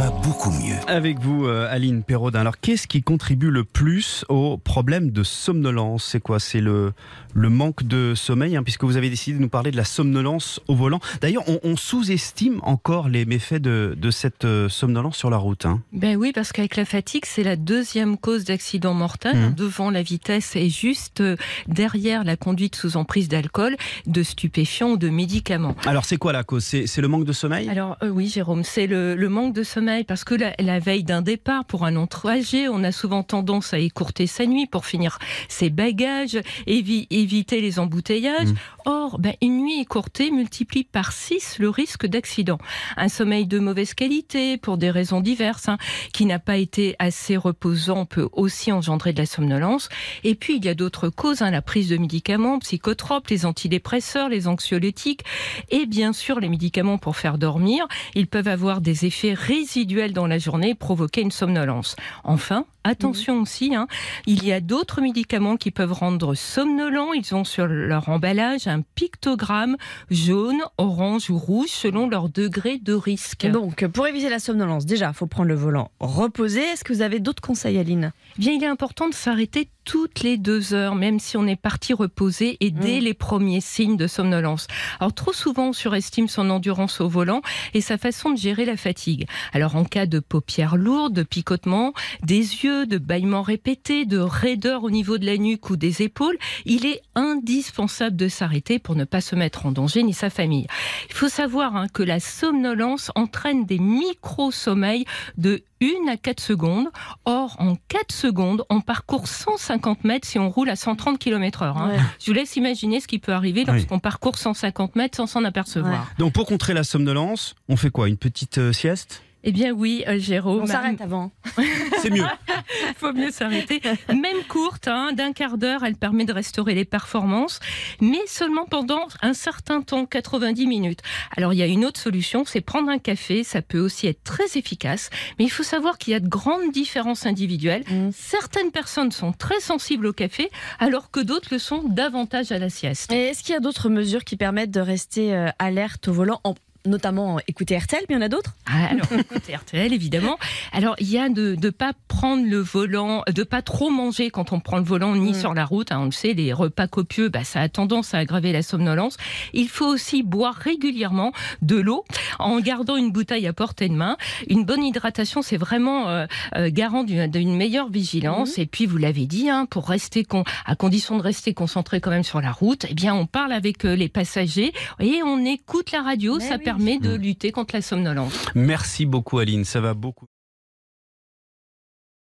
Va beaucoup mieux. Avec vous, euh, Aline Perraudin. Alors, qu'est-ce qui contribue le plus au problème de somnolence? C'est quoi? C'est le, le manque de sommeil, hein, puisque vous avez décidé de nous parler de la somnolence au volant. D'ailleurs, on, on sous-estime encore les méfaits de, de cette euh, somnolence sur la route. hein. Ben oui, parce qu'avec la fatigue, c'est la deuxième cause d'accident mortel, Mhm. devant la vitesse et juste euh, derrière la conduite sous emprise d'alcool, de stupéfiants ou de médicaments. Alors, c'est quoi la cause? C'est c'est le manque de sommeil? Alors euh, oui, Jérôme, c'est le, le manque de sommeil parce que la, la veille d'un départ pour un long trajet, on a souvent tendance à écourter sa nuit pour finir ses bagages, évi- éviter les embouteillages. Mm. Or, ben, une nuit écourtée multiplie par 6 le risque d'accident. Un sommeil de mauvaise qualité pour des raisons diverses, hein, qui n'a pas été assez reposant peut aussi engendrer de la somnolence. Et puis il y a d'autres causes, hein, la prise de médicaments, psychotropes, les antidépresseurs, les anxiolytiques et bien sûr les médicaments pour faire dormir. Ils peuvent avoir des effets résiduels dans la journée et provoquer une somnolence. Enfin, attention aussi, hein, il y a d'autres médicaments qui peuvent rendre somnolent. Ils ont sur leur emballage un pictogramme jaune, orange ou rouge selon leur degré de risque. Donc, pour éviter la somnolence, déjà, il faut prendre le volant reposé. Est-ce que vous avez d'autres conseils, Aline? Eh Bien, il est important de s'arrêter toutes les deux heures, même si on est parti reposer et dès Mm. les premiers signes de somnolence. Alors, trop souvent, on surestime son endurance au volant et sa façon de gérer la fatigue. Alors, en cas de paupières lourdes, de picotement des yeux, de bâillements répétés, de raideur au niveau de la nuque ou des épaules, il est indispensable de s'arrêter pour ne pas se mettre en danger ni sa famille. Il faut savoir hein, que la somnolence entraîne des micro-sommeils de 1 à 4 secondes. Or, en 4 secondes, on parcourt 150 mètres si on roule à 130 km heure. hein. Ouais. Je vous laisse imaginer ce qui peut arriver Oui. lorsqu'on parcourt 150 mètres sans s'en apercevoir. Donc, pour contrer la somnolence, on fait quoi? Une petite euh, sieste? Eh bien oui, euh, Jérôme. On s'arrête avant. C'est mieux. Il faut mieux s'arrêter. Même courte, hein, d'un quart d'heure, elle permet de restaurer les performances, mais seulement pendant un certain temps, 90 minutes. Alors il y a une autre solution, c'est prendre un café. Ça peut aussi être très efficace, mais il faut savoir qu'il y a de grandes différences individuelles. Mm. Certaines personnes sont très sensibles au café, alors que d'autres le sont davantage à la sieste. Et est-ce qu'il y a d'autres mesures qui permettent de rester euh, alerte au volant en notamment écouter RTL, mais il y en a d'autres Ah, Alors, écoutez, RTL, évidemment. Alors, il y a de ne pas prendre le volant, de pas trop manger quand on prend le volant, ni Mm. sur la route. hein. on le sait, les repas copieux, bah, ça a tendance à aggraver la somnolence. Il faut aussi boire régulièrement de l'eau en gardant une bouteille à portée de main. Une bonne hydratation, c'est vraiment euh, euh, garant d'une meilleure vigilance. Et puis, vous l'avez dit, hein, pour rester con, à condition de rester concentré quand même sur la route, eh bien, on parle avec euh, les passagers et on écoute la radio. Mais ça oui. Permet de lutter contre la somnolence. Merci beaucoup, Aline. Ça va beaucoup.